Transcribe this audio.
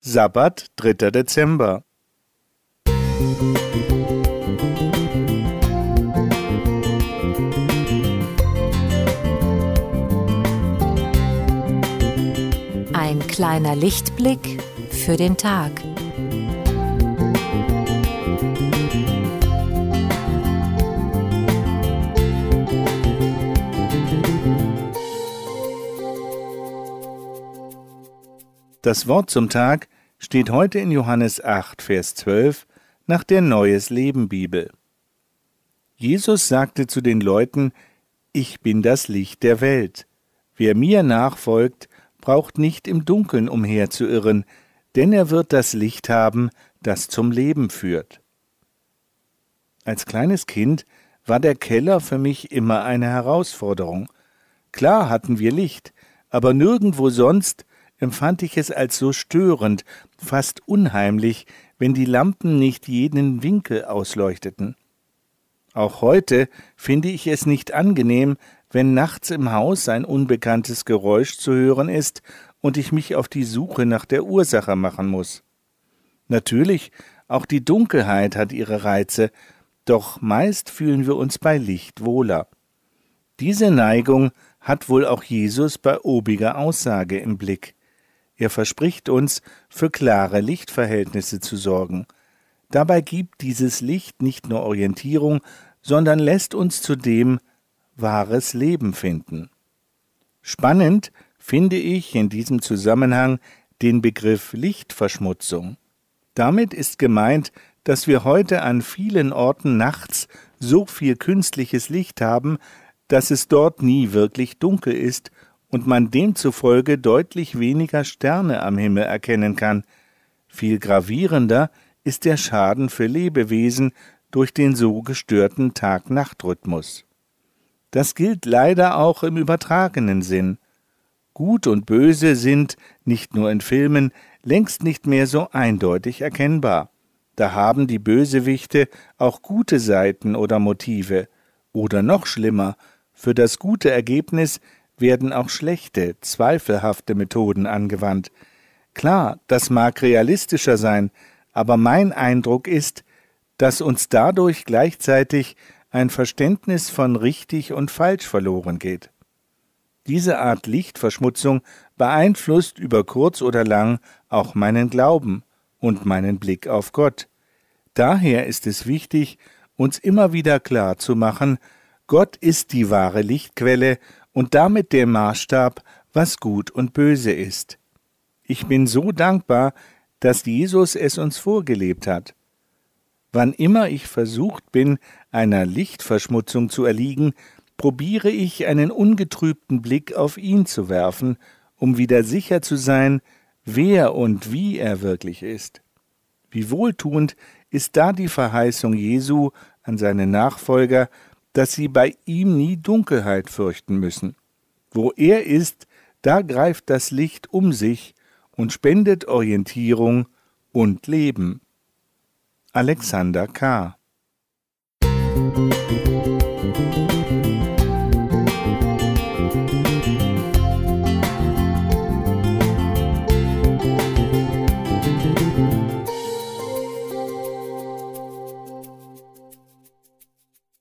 Sabbat, 3. Dezember. Ein kleiner Lichtblick für den Tag. Das Wort zum Tag steht heute in Johannes 8, Vers 12 nach der Neues Leben Bibel. Jesus sagte zu den Leuten, Ich bin das Licht der Welt. Wer mir nachfolgt, braucht nicht im Dunkeln umherzuirren, denn er wird das Licht haben, das zum Leben führt. Als kleines Kind war der Keller für mich immer eine Herausforderung. Klar hatten wir Licht, aber nirgendwo sonst empfand ich es als so störend, fast unheimlich, wenn die Lampen nicht jeden Winkel ausleuchteten. Auch heute finde ich es nicht angenehm, wenn nachts im Haus ein unbekanntes Geräusch zu hören ist und ich mich auf die Suche nach der Ursache machen muss. Natürlich, auch die Dunkelheit hat ihre Reize, doch meist fühlen wir uns bei Licht wohler. Diese Neigung hat wohl auch Jesus bei obiger Aussage im Blick. Er verspricht uns, für klare Lichtverhältnisse zu sorgen. Dabei gibt dieses Licht nicht nur Orientierung, sondern lässt uns zudem wahres Leben finden. Spannend finde ich in diesem Zusammenhang den Begriff Lichtverschmutzung. Damit ist gemeint, dass wir heute an vielen Orten nachts so viel künstliches Licht haben, dass es dort nie wirklich dunkel ist und man demzufolge deutlich weniger Sterne am Himmel erkennen kann. Viel gravierender ist der Schaden für Lebewesen durch den so gestörten Tag-Nacht-Rhythmus. Das gilt leider auch im übertragenen Sinn. Gut und Böse sind, nicht nur in Filmen, längst nicht mehr so eindeutig erkennbar. Da haben die Bösewichte auch gute Seiten oder Motive. Oder noch schlimmer, für das gute Ergebnis werden auch schlechte, zweifelhafte Methoden angewandt. Klar, das mag realistischer sein, aber mein Eindruck ist, dass uns dadurch gleichzeitig ein Verständnis von richtig und falsch verloren geht. Diese Art Lichtverschmutzung beeinflusst über kurz oder lang auch meinen Glauben und meinen Blick auf Gott. Daher ist es wichtig, uns immer wieder klar zu machen, Gott ist die wahre Lichtquelle und damit der Maßstab, was gut und böse ist. Ich bin so dankbar, dass Jesus es uns vorgelebt hat. Wann immer ich versucht bin, einer Lichtverschmutzung zu erliegen, probiere ich einen ungetrübten Blick auf ihn zu werfen, um wieder sicher zu sein, wer und wie er wirklich ist. Wie wohltuend ist da die Verheißung Jesu an seine Nachfolger, dass sie bei ihm nie Dunkelheit fürchten müssen. Wo er ist, da greift das Licht um sich und spendet Orientierung und Leben. Alexander K.